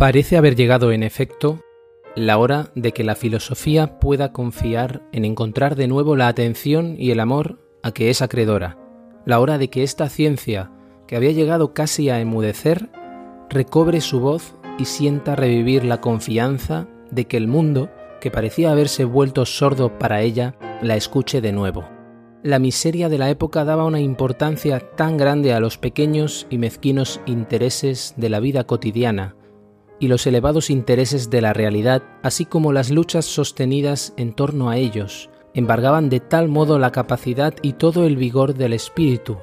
Parece haber llegado, en efecto, la hora de que la filosofía pueda confiar en encontrar de nuevo la atención y el amor a que es acreedora, la hora de que esta ciencia, que había llegado casi a emudecer, recobre su voz y sienta revivir la confianza de que el mundo, que parecía haberse vuelto sordo para ella, la escuche de nuevo. La miseria de la época daba una importancia tan grande a los pequeños y mezquinos intereses de la vida cotidiana, y los elevados intereses de la realidad, así como las luchas sostenidas en torno a ellos, embargaban de tal modo la capacidad y todo el vigor del espíritu,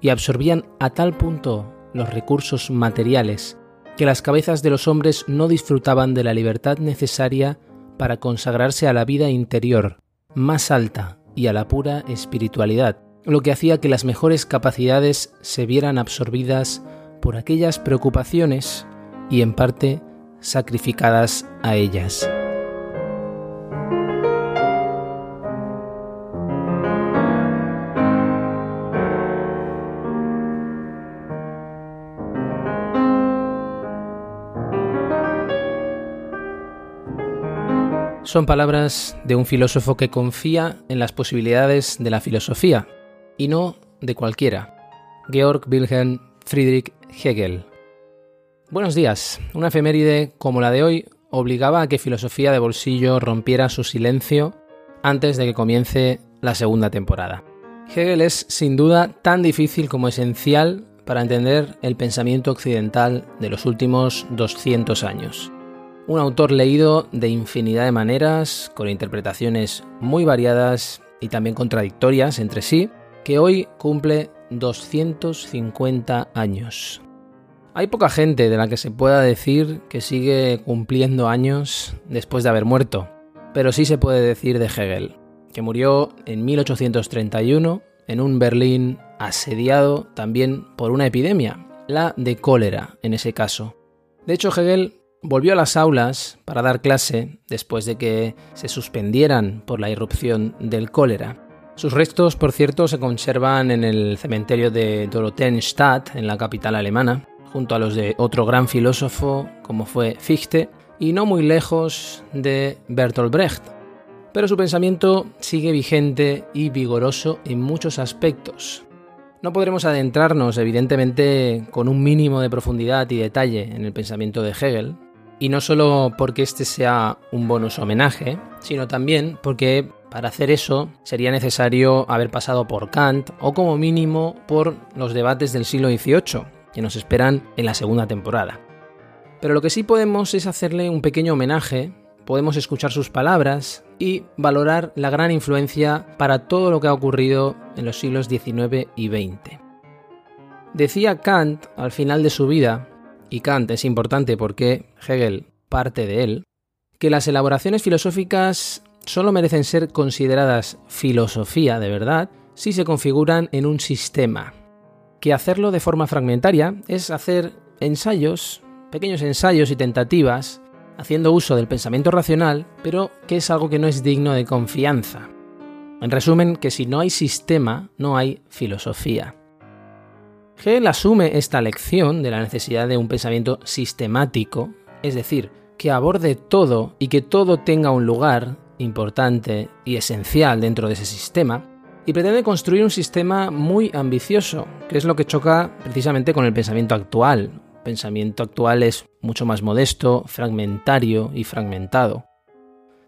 y absorbían a tal punto los recursos materiales, que las cabezas de los hombres no disfrutaban de la libertad necesaria para consagrarse a la vida interior, más alta, y a la pura espiritualidad, lo que hacía que las mejores capacidades se vieran absorbidas por aquellas preocupaciones y en parte sacrificadas a ellas. Son palabras de un filósofo que confía en las posibilidades de la filosofía, y no de cualquiera, Georg Wilhelm Friedrich Hegel. Buenos días. Una efeméride como la de hoy obligaba a que Filosofía de Bolsillo rompiera su silencio antes de que comience la segunda temporada. Hegel es sin duda tan difícil como esencial para entender el pensamiento occidental de los últimos 200 años. Un autor leído de infinidad de maneras, con interpretaciones muy variadas y también contradictorias entre sí, que hoy cumple 250 años. Hay poca gente de la que se pueda decir que sigue cumpliendo años después de haber muerto, pero sí se puede decir de Hegel, que murió en 1831 en un Berlín asediado también por una epidemia, la de cólera en ese caso. De hecho, Hegel volvió a las aulas para dar clase después de que se suspendieran por la irrupción del cólera. Sus restos, por cierto, se conservan en el cementerio de Dorotheenstadt, en la capital alemana, junto a los de otro gran filósofo como fue Fichte, y no muy lejos de Bertolt Brecht. Pero su pensamiento sigue vigente y vigoroso en muchos aspectos. No podremos adentrarnos, evidentemente, con un mínimo de profundidad y detalle en el pensamiento de Hegel, y no solo porque este sea un bonus homenaje, sino también porque para hacer eso sería necesario haber pasado por Kant o como mínimo por los debates del siglo XVIII, que nos esperan en la segunda temporada. Pero lo que sí podemos es hacerle un pequeño homenaje, podemos escuchar sus palabras y valorar la gran influencia para todo lo que ha ocurrido en los siglos XIX y XX. Decía Kant al final de su vida, y Kant es importante porque Hegel parte de él, que las elaboraciones filosóficas solo merecen ser consideradas filosofía de verdad si se configuran en un sistema, que hacerlo de forma fragmentaria es hacer ensayos, pequeños ensayos y tentativas, haciendo uso del pensamiento racional, pero que es algo que no es digno de confianza. En resumen, que si no hay sistema, no hay filosofía. Hegel asume esta lección de la necesidad de un pensamiento sistemático, es decir, que aborde todo y que todo tenga un lugar importante y esencial dentro de ese sistema, y pretende construir un sistema muy ambicioso, que es lo que choca precisamente con el pensamiento actual. El pensamiento actual es mucho más modesto, fragmentario y fragmentado.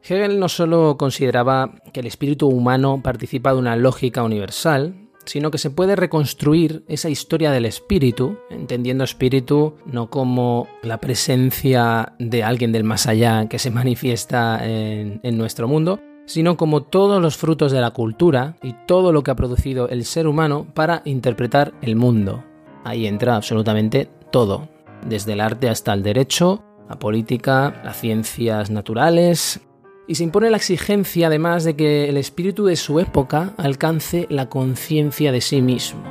Hegel no solo consideraba que el espíritu humano participa de una lógica universal, sino que se puede reconstruir esa historia del espíritu, entendiendo espíritu no como la presencia de alguien del más allá que se manifiesta en, en, nuestro mundo, sino como todos los frutos de la cultura y todo lo que ha producido el ser humano para interpretar el mundo. Ahí entra absolutamente todo, desde el arte hasta el derecho, la política, las ciencias naturales, y se impone la exigencia además de que el espíritu de su época alcance la conciencia de sí mismo.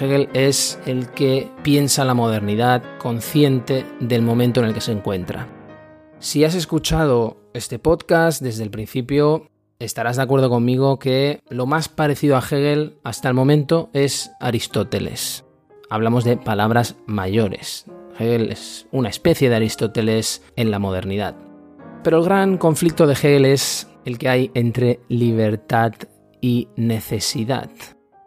Hegel es el que piensa la modernidad consciente del momento en el que se encuentra. Si has escuchado este podcast desde el principio, estarás de acuerdo conmigo que lo más parecido a Hegel hasta el momento es Aristóteles. Hablamos de palabras mayores. Hegel es una especie de Aristóteles en la modernidad. Pero el gran conflicto de Hegel es el que hay entre libertad y necesidad.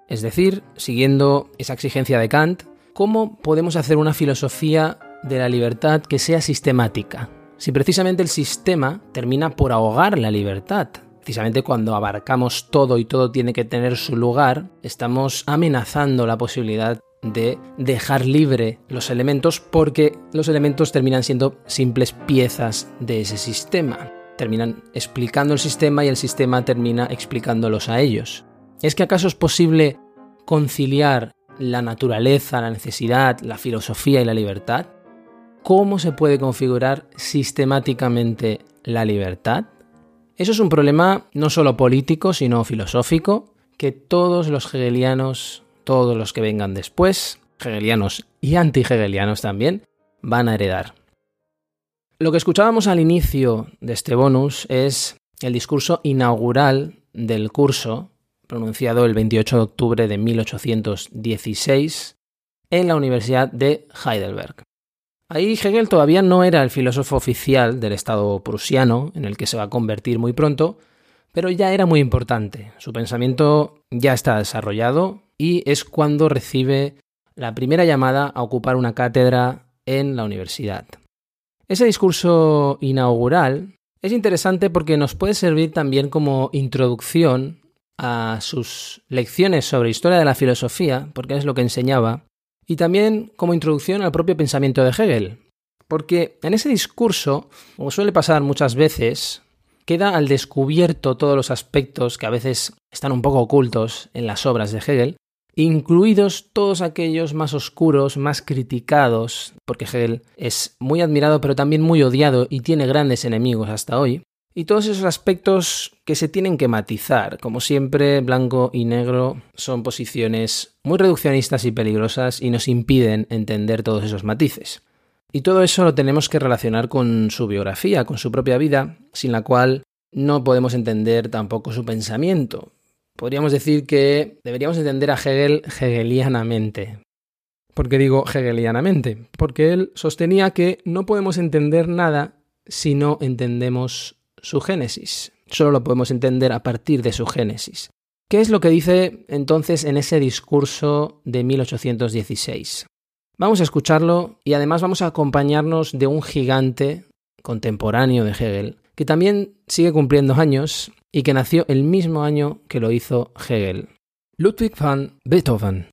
Es decir, siguiendo esa exigencia de Kant, ¿cómo podemos hacer una filosofía de la libertad que sea sistemática? Si precisamente el sistema termina por ahogar la libertad. Precisamente cuando abarcamos todo y todo tiene que tener su lugar, estamos amenazando la posibilidad de dejar libre los elementos porque los elementos terminan siendo simples piezas de ese sistema. Terminan explicando el sistema y el sistema termina explicándolos a ellos. ¿Es que acaso es posible conciliar la naturaleza, la necesidad, la filosofía y la libertad? ¿Cómo se puede configurar sistemáticamente la libertad? Eso es un problema no solo político, sino filosófico, que todos los hegelianos todos los que vengan después, hegelianos y anti-hegelianos también, van a heredar. Lo que escuchábamos al inicio de este bonus es el discurso inaugural del curso, pronunciado el 28 de octubre de 1816 en la Universidad de Heidelberg. Ahí Hegel todavía no era el filósofo oficial del Estado prusiano, en el que se va a convertir muy pronto, pero ya era muy importante. Su pensamiento ya está desarrollado y es cuando recibe la primera llamada a ocupar una cátedra en la universidad. Ese discurso inaugural es interesante porque nos puede servir también como introducción a sus lecciones sobre historia de la filosofía, porque es lo que enseñaba, y también como introducción al propio pensamiento de Hegel. Porque en ese discurso, como suele pasar muchas veces, queda al descubierto todos los aspectos que a veces están un poco ocultos en las obras de Hegel, incluidos todos aquellos más oscuros, más criticados, porque Hegel es muy admirado pero también muy odiado y tiene grandes enemigos hasta hoy, y todos esos aspectos que se tienen que matizar. Como siempre, blanco y negro son posiciones muy reduccionistas y peligrosas y nos impiden entender todos esos matices. Y todo eso lo tenemos que relacionar con su biografía, con su propia vida, sin la cual no podemos entender tampoco su pensamiento, podríamos decir que deberíamos entender a Hegel hegelianamente. ¿Por qué digo hegelianamente? Porque él sostenía que no podemos entender nada si no entendemos su génesis. Solo lo podemos entender a partir de su génesis. ¿Qué es lo que dice entonces en ese discurso de 1816? Vamos a escucharlo y además vamos a acompañarnos de un gigante contemporáneo de Hegel, que también sigue cumpliendo años y que nació el mismo año que lo hizo Hegel. Ludwig van Beethoven.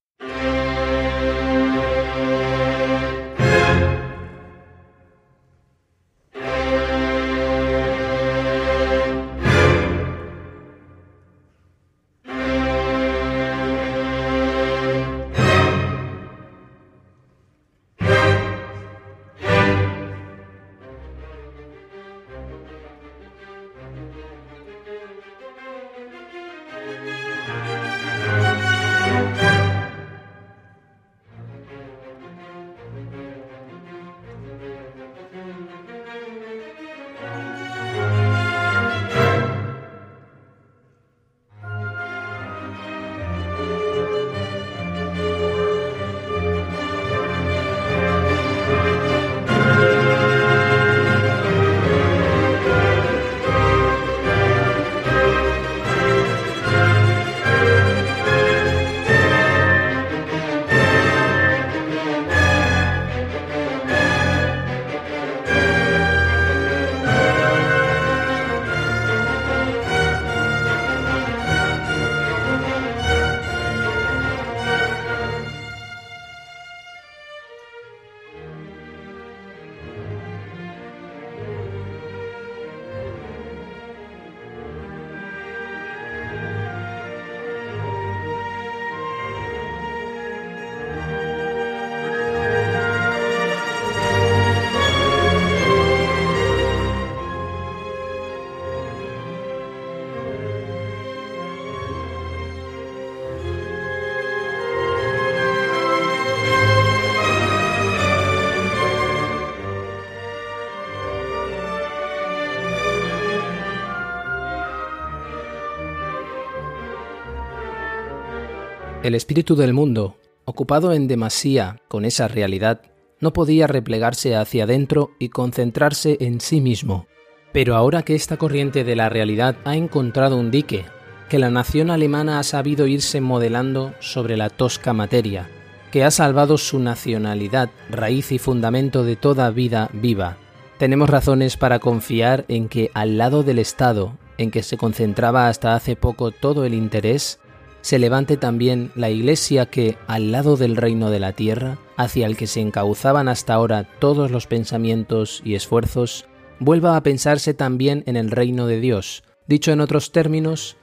El espíritu del mundo, ocupado en demasía con esa realidad, no podía replegarse hacia adentro y concentrarse en sí mismo. Pero ahora que esta corriente de la realidad ha encontrado un dique, que la nación alemana ha sabido irse modelando sobre la tosca materia, que ha salvado su nacionalidad, raíz y fundamento de toda vida viva, tenemos razones para confiar en que al lado del Estado, en que se concentraba hasta hace poco todo el interés, se levante también la Iglesia que, al lado del reino de la tierra, hacia el que se encauzaban hasta ahora todos los pensamientos y esfuerzos, vuelva a pensarse también en el reino de Dios, dicho en otros términos,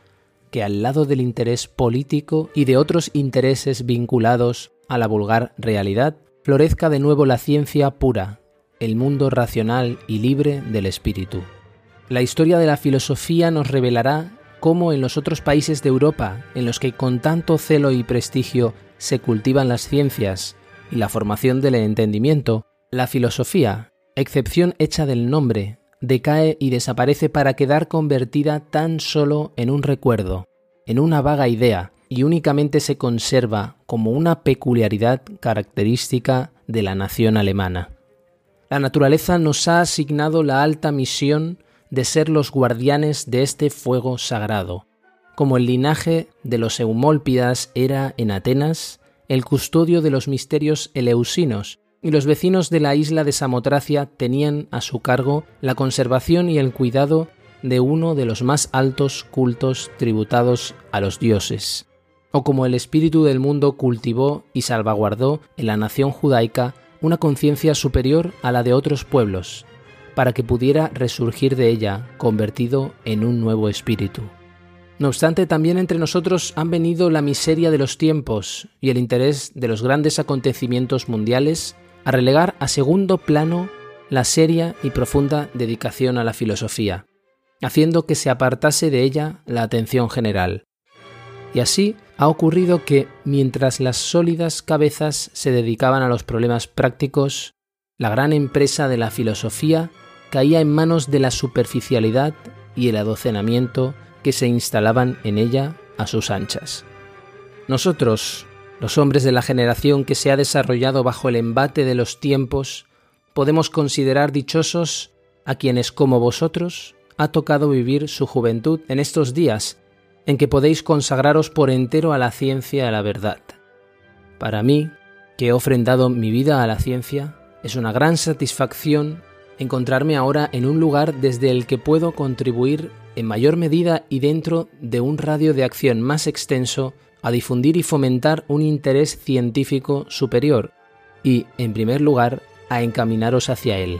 que al lado del interés político y de otros intereses vinculados a la vulgar realidad, florezca de nuevo la ciencia pura, el mundo racional y libre del espíritu. La historia de la filosofía nos revelará cómo en los otros países de Europa, en los que con tanto celo y prestigio se cultivan las ciencias y la formación del entendimiento, la filosofía, excepción hecha del nombre, decae y desaparece para quedar convertida tan solo en un recuerdo, en una vaga idea, y únicamente se conserva como una peculiaridad característica de la nación alemana. La naturaleza nos ha asignado la alta misión de ser los guardianes de este fuego sagrado, como el linaje de los Eumólpidas era en Atenas el custodio de los misterios eleusinos, y los vecinos de la isla de Samotracia tenían a su cargo la conservación y el cuidado de uno de los más altos cultos tributados a los dioses, o como el espíritu del mundo cultivó y salvaguardó en la nación judaica una conciencia superior a la de otros pueblos, para que pudiera resurgir de ella convertido en un nuevo espíritu. No obstante, también entre nosotros han venido la miseria de los tiempos y el interés de los grandes acontecimientos mundiales a relegar a segundo plano la seria y profunda dedicación a la filosofía, haciendo que se apartase de ella la atención general. Y así ha ocurrido que, mientras las sólidas cabezas se dedicaban a los problemas prácticos, la gran empresa de la filosofía caía en manos de la superficialidad y el adocenamiento que se instalaban en ella a sus anchas. Nosotros, los hombres de la generación que se ha desarrollado bajo el embate de los tiempos, podemos considerar dichosos a quienes como vosotros ha tocado vivir su juventud en estos días en que podéis consagraros por entero a la ciencia y a la verdad. Para mí, que he ofrendado mi vida a la ciencia, es una gran satisfacción encontrarme ahora en un lugar desde el que puedo contribuir en mayor medida y dentro de un radio de acción más extenso a difundir y fomentar un interés científico superior y, en primer lugar, a encaminaros hacia él.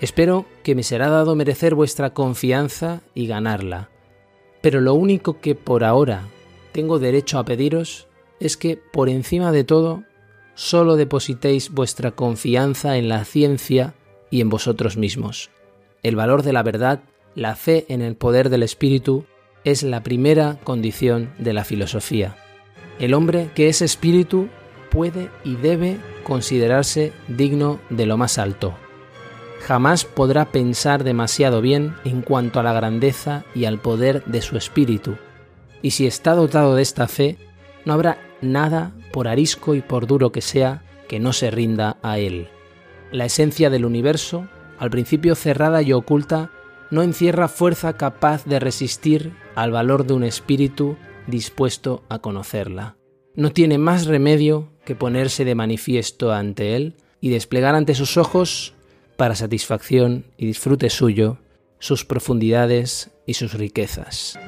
Espero que me será dado merecer vuestra confianza y ganarla, pero lo único que por ahora tengo derecho a pediros es que, por encima de todo, solo depositéis vuestra confianza en la ciencia y en vosotros mismos. El valor de la verdad, la fe en el poder del Espíritu, es la primera condición de la filosofía. El hombre que es espíritu puede y debe considerarse digno de lo más alto. Jamás podrá pensar demasiado bien en cuanto a la grandeza y al poder de su espíritu, y si está dotado de esta fe, no habrá nada, por arisco y por duro que sea, que no se rinda a él. La esencia del universo, al principio cerrada y oculta, no encierra fuerza capaz de resistir al valor de un espíritu dispuesto a conocerla. No tiene más remedio que ponerse de manifiesto ante él y desplegar ante sus ojos, para satisfacción y disfrute suyo, sus profundidades y sus riquezas.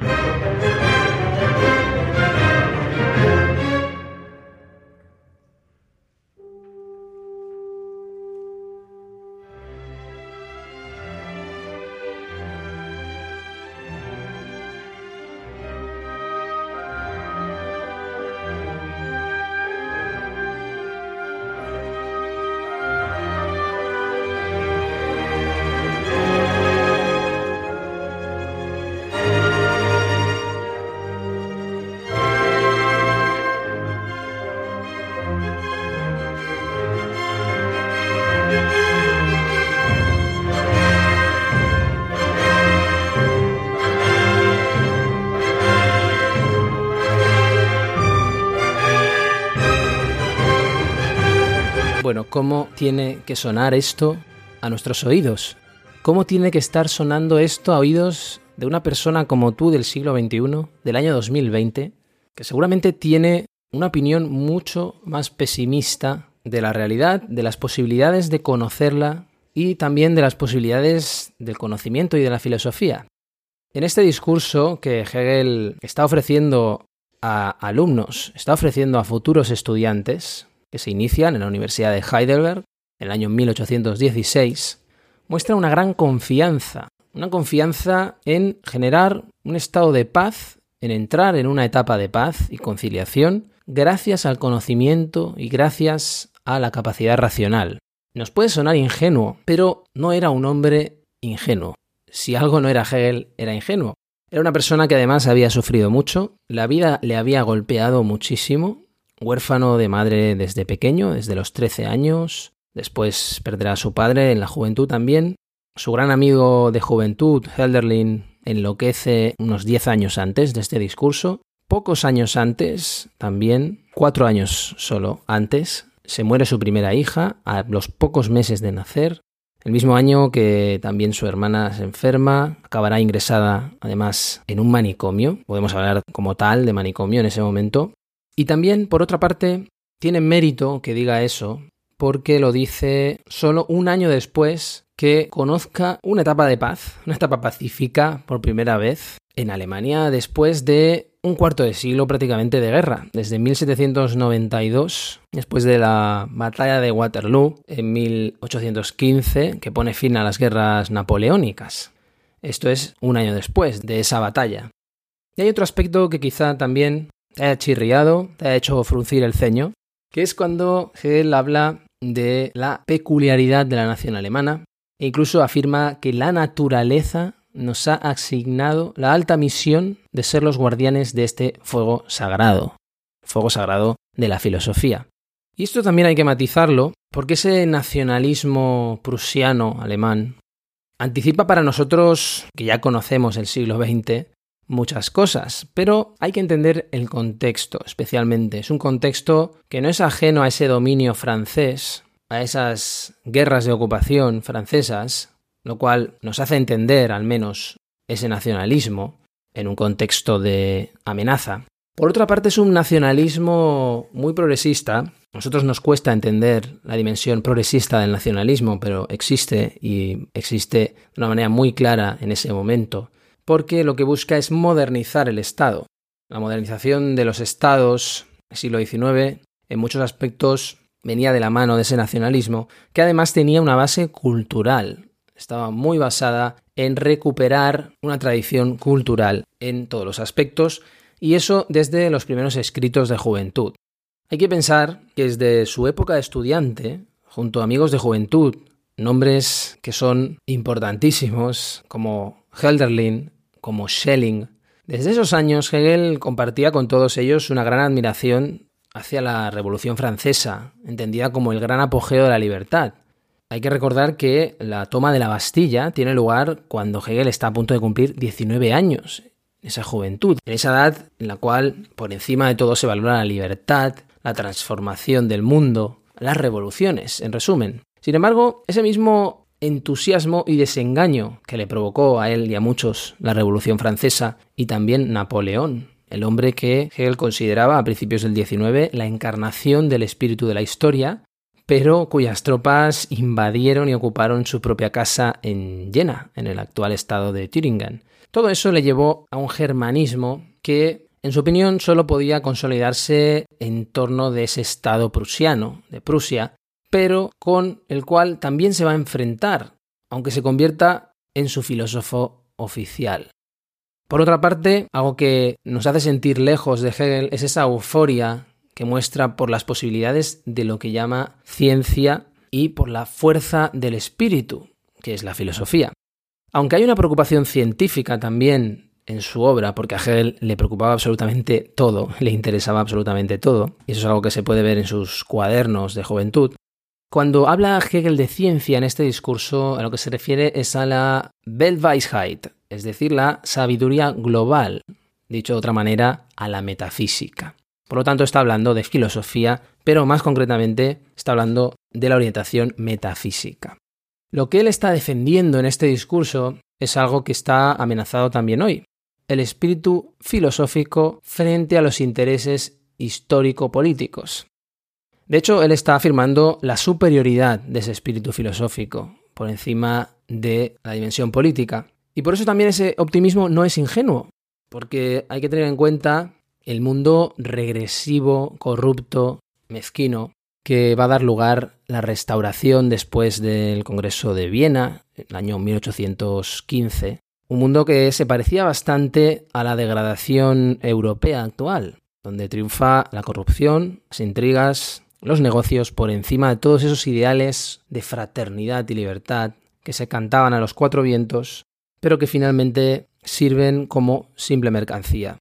Cómo tiene que sonar esto a nuestros oídos. ¿Cómo tiene que estar sonando esto a oídos de una persona como tú del siglo XXI, del año 2020, que seguramente tiene una opinión mucho más pesimista de la realidad, de las posibilidades de conocerla y también de las posibilidades del conocimiento y de la filosofía. En este discurso que Hegel está ofreciendo a alumnos, está ofreciendo a futuros estudiantes que se inician en la Universidad de Heidelberg en el año 1816, muestra una gran confianza, una confianza en generar un estado de paz, en entrar en una etapa de paz y conciliación, gracias al conocimiento y gracias a la capacidad racional. Nos puede sonar ingenuo, pero no era un hombre ingenuo. Si algo no era Hegel, era ingenuo. Era una persona que además había sufrido mucho, la vida le había golpeado muchísimo, huérfano de madre desde pequeño, desde los 13 años, después perderá a su padre en la juventud también. Su gran amigo de juventud, Helderlin, enloquece unos 10 años antes de este discurso. Pocos años antes, también, cuatro años solo antes, se muere su primera hija a los pocos meses de nacer. El mismo año que también su hermana se enferma, acabará ingresada además en un manicomio, podemos hablar como tal de manicomio en ese momento. Y también, por otra parte, tiene mérito que diga eso, porque lo dice solo un año después que conozca una etapa de paz, una etapa pacífica por primera vez en Alemania después de un cuarto de siglo prácticamente de guerra, desde 1792, después de la batalla de Waterloo en 1815, que pone fin a las guerras napoleónicas. Esto es un año después de esa batalla. Y hay otro aspecto que quizá también te haya chirriado, te haya hecho fruncir el ceño, que es cuando Hegel habla de la peculiaridad de la nación alemana e incluso afirma que la naturaleza nos ha asignado la alta misión de ser los guardianes de este fuego sagrado, fuego sagrado de la filosofía. Y esto también hay que matizarlo porque ese nacionalismo prusiano alemán anticipa para nosotros, que ya conocemos el siglo XX, muchas cosas, pero hay que entender el contexto especialmente. Es un contexto que no es ajeno a ese dominio francés, a esas guerras de ocupación francesas, lo cual nos hace entender al menos ese nacionalismo en un contexto de amenaza. Por otra parte, es un nacionalismo muy progresista. A nosotros nos cuesta entender la dimensión progresista del nacionalismo, pero existe y existe de una manera muy clara en ese momento, porque lo que busca es modernizar el Estado. La modernización de los estados siglo XIX en muchos aspectos venía de la mano de ese nacionalismo, que además tenía una base cultural, estaba muy basada en recuperar una tradición cultural en todos los aspectos, y eso desde los primeros escritos de juventud. Hay que pensar que desde su época de estudiante, junto a amigos de juventud, nombres que son importantísimos, como Helderlin, como Schelling, desde esos años Hegel compartía con todos ellos una gran admiración hacia la Revolución Francesa, entendida como el gran apogeo de la libertad, hay que recordar que la toma de la Bastilla tiene lugar cuando Hegel está a punto de cumplir 19 años, esa juventud, en esa edad en la cual por encima de todo se valora la libertad, la transformación del mundo, las revoluciones, en resumen. Sin embargo, ese mismo entusiasmo y desengaño que le provocó a él y a muchos la Revolución Francesa y también Napoleón, el hombre que Hegel consideraba a principios del XIX la encarnación del espíritu de la historia, pero cuyas tropas invadieron y ocuparon su propia casa en Jena, en el actual estado de Thüringen. Todo eso le llevó a un germanismo que, en su opinión, solo podía consolidarse en torno de ese estado prusiano, de Prusia, pero con el cual también se va a enfrentar, aunque se convierta en su filósofo oficial. Por otra parte, algo que nos hace sentir lejos de Hegel es esa euforia que muestra por las posibilidades de lo que llama ciencia y por la fuerza del espíritu, que es la filosofía. Aunque hay una preocupación científica también en su obra, porque a Hegel le preocupaba absolutamente todo, le interesaba absolutamente todo, y eso es algo que se puede ver en sus cuadernos de juventud. Cuando habla Hegel de ciencia en este discurso, a lo que se refiere es a la Weltweisheit, es decir, la sabiduría global, dicho de otra manera, a la metafísica. Por lo tanto, está hablando de filosofía, pero más concretamente está hablando de la orientación metafísica. Lo que él está defendiendo en este discurso es algo que está amenazado también hoy, el espíritu filosófico frente a los intereses histórico-políticos. De hecho, él está afirmando la superioridad de ese espíritu filosófico por encima de la dimensión política. Y por eso también ese optimismo no es ingenuo, porque hay que tener en cuenta el mundo regresivo, corrupto, mezquino, que va a dar lugar la restauración después del Congreso de Viena, en el año 1815, un mundo que se parecía bastante a la degradación europea actual, donde triunfa la corrupción, las intrigas, los negocios por encima de todos esos ideales de fraternidad y libertad que se cantaban a los cuatro vientos, pero que finalmente sirven como simple mercancía.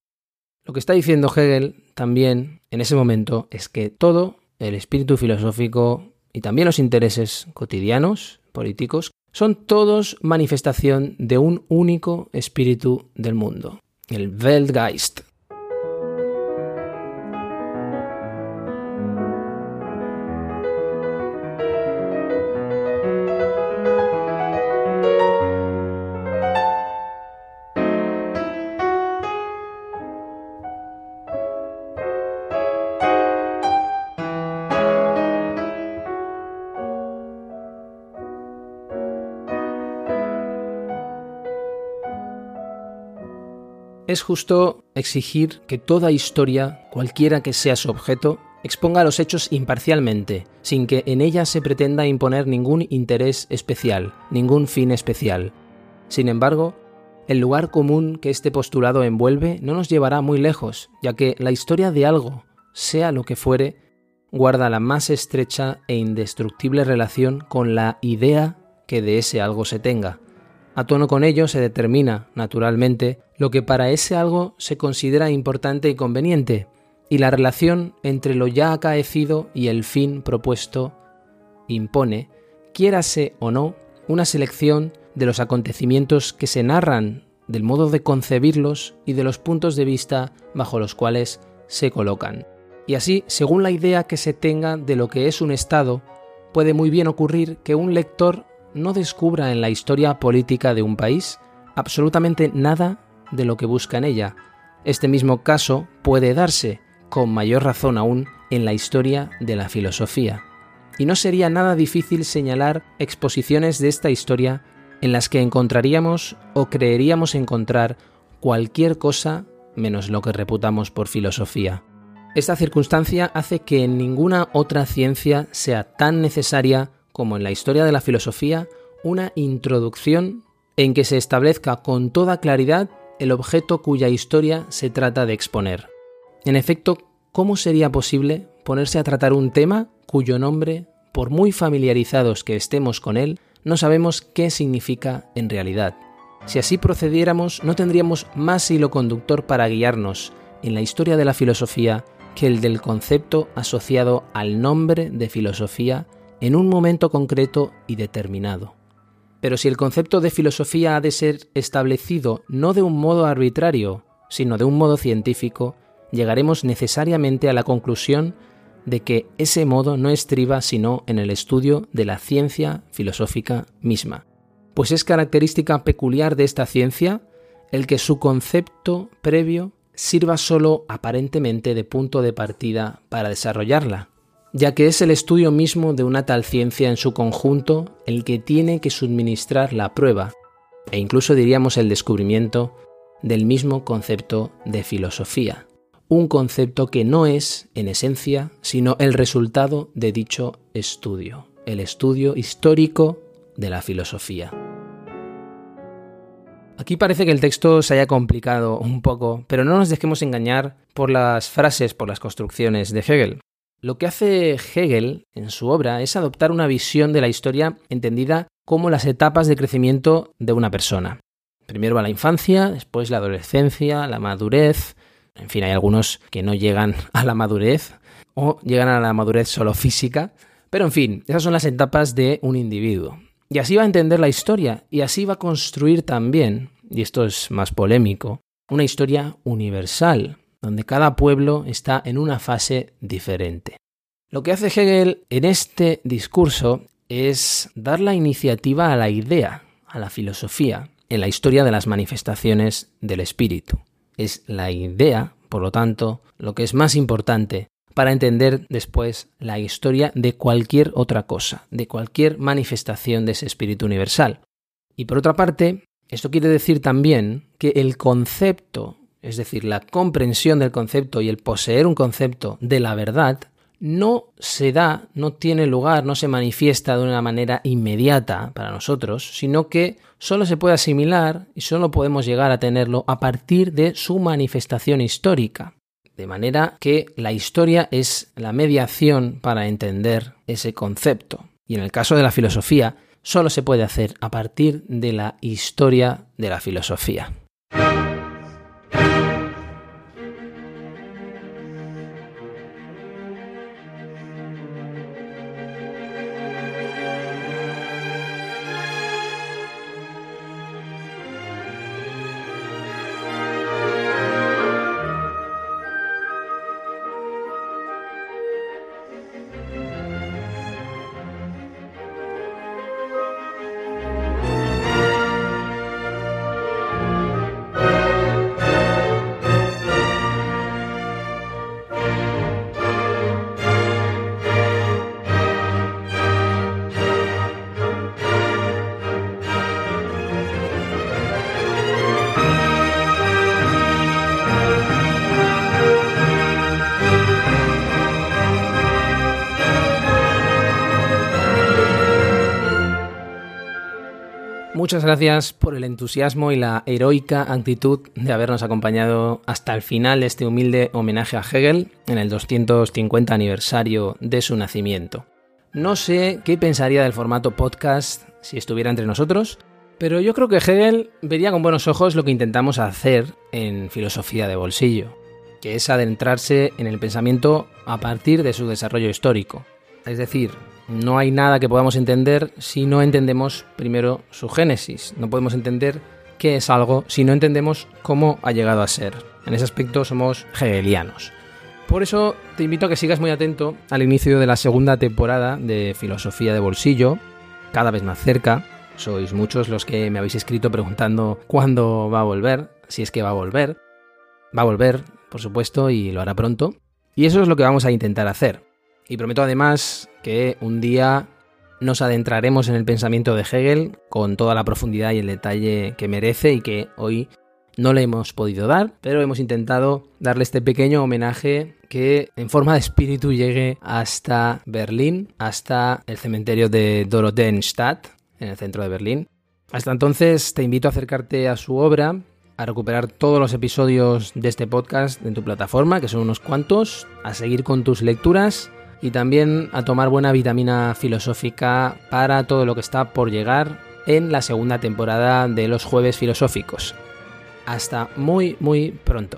Lo que está diciendo Hegel también en ese momento es que todo el espíritu filosófico y también los intereses cotidianos, políticos, son todos manifestación de un único espíritu del mundo, el Weltgeist. Es justo exigir que toda historia, cualquiera que sea su objeto, exponga los hechos imparcialmente, sin que en ella se pretenda imponer ningún interés especial, ningún fin especial. Sin embargo, el lugar común que este postulado envuelve no nos llevará muy lejos, ya que la historia de algo, sea lo que fuere, guarda la más estrecha e indestructible relación con la idea que de ese algo se tenga. A tono con ello se determina, naturalmente, lo que para ese algo se considera importante y conveniente, y la relación entre lo ya acaecido y el fin propuesto impone, quiérase o no, una selección de los acontecimientos que se narran, del modo de concebirlos y de los puntos de vista bajo los cuales se colocan. Y así, según la idea que se tenga de lo que es un Estado, puede muy bien ocurrir que un lector no descubra en la historia política de un país absolutamente nada de lo que busca en ella. Este mismo caso puede darse, con mayor razón aún, en la historia de la filosofía. Y no sería nada difícil señalar exposiciones de esta historia en las que encontraríamos o creeríamos encontrar cualquier cosa menos lo que reputamos por filosofía. Esta circunstancia hace que ninguna otra ciencia sea tan necesaria como en la historia de la filosofía, una introducción en que se establezca con toda claridad el objeto cuya historia se trata de exponer. En efecto, ¿cómo sería posible ponerse a tratar un tema cuyo nombre, por muy familiarizados que estemos con él, no sabemos qué significa en realidad? Si así procediéramos, no tendríamos más hilo conductor para guiarnos en la historia de la filosofía que el del concepto asociado al nombre de filosofía en un momento concreto y determinado. Pero si el concepto de filosofía ha de ser establecido no de un modo arbitrario, sino de un modo científico, llegaremos necesariamente a la conclusión de que ese modo no estriba sino en el estudio de la ciencia filosófica misma. Pues es característica peculiar de esta ciencia el que su concepto previo sirva solo aparentemente de punto de partida para desarrollarla, ya que es el estudio mismo de una tal ciencia en su conjunto el que tiene que suministrar la prueba, e incluso diríamos el descubrimiento, del mismo concepto de filosofía, un concepto que no es, en esencia, sino el resultado de dicho estudio, el estudio histórico de la filosofía. Aquí parece que el texto se haya complicado un poco, pero no nos dejemos engañar por las frases, por las construcciones de Hegel. Lo que hace Hegel en su obra es adoptar una visión de la historia entendida como las etapas de crecimiento de una persona. Primero va la infancia, después la adolescencia, la madurez. En fin, hay algunos que no llegan a la madurez o llegan a la madurez solo física. Pero en fin, esas son las etapas de un individuo. Y así va a entender la historia y así va a construir también, y esto es más polémico, una historia universal, donde cada pueblo está en una fase diferente. Lo que hace Hegel en este discurso es dar la iniciativa a la idea, a la filosofía, en la historia de las manifestaciones del espíritu. Es la idea, por lo tanto, lo que es más importante para entender después la historia de cualquier otra cosa, de cualquier manifestación de ese espíritu universal. Y por otra parte, esto quiere decir también que el concepto, es decir, la comprensión del concepto y el poseer un concepto de la verdad, no se da, no tiene lugar, no se manifiesta de una manera inmediata para nosotros, sino que solo se puede asimilar y solo podemos llegar a tenerlo a partir de su manifestación histórica. De manera que la historia es la mediación para entender ese concepto. Y en el caso de la filosofía, solo se puede hacer a partir de la historia de la filosofía. Muchas gracias por el entusiasmo y la heroica actitud de habernos acompañado hasta el final de este humilde homenaje a Hegel en el 250 aniversario de su nacimiento. No sé qué pensaría del formato podcast si estuviera entre nosotros, pero yo creo que Hegel vería con buenos ojos lo que intentamos hacer en Filosofía de Bolsillo, que es adentrarse en el pensamiento a partir de su desarrollo histórico. Es decir, no hay nada que podamos entender si no entendemos primero su génesis. No podemos entender qué es algo si no entendemos cómo ha llegado a ser. En ese aspecto somos hegelianos. Por eso te invito a que sigas muy atento al inicio de la segunda temporada de Filosofía de Bolsillo, cada vez más cerca. Sois muchos los que me habéis escrito preguntando cuándo va a volver, si es que va a volver. Va a volver, por supuesto, y lo hará pronto. Y eso es lo que vamos a intentar hacer. Y prometo además que un día nos adentraremos en el pensamiento de Hegel con toda la profundidad y el detalle que merece y que hoy no le hemos podido dar, pero hemos intentado darle este pequeño homenaje que en forma de espíritu llegue hasta Berlín, hasta el cementerio de Dorotheenstadt, en el centro de Berlín. Hasta entonces te invito a acercarte a su obra, a recuperar todos los episodios de este podcast en tu plataforma, que son unos cuantos, a seguir con tus lecturas y también a tomar buena vitamina filosófica para todo lo que está por llegar en la segunda temporada de los jueves filosóficos. Hasta muy muy pronto.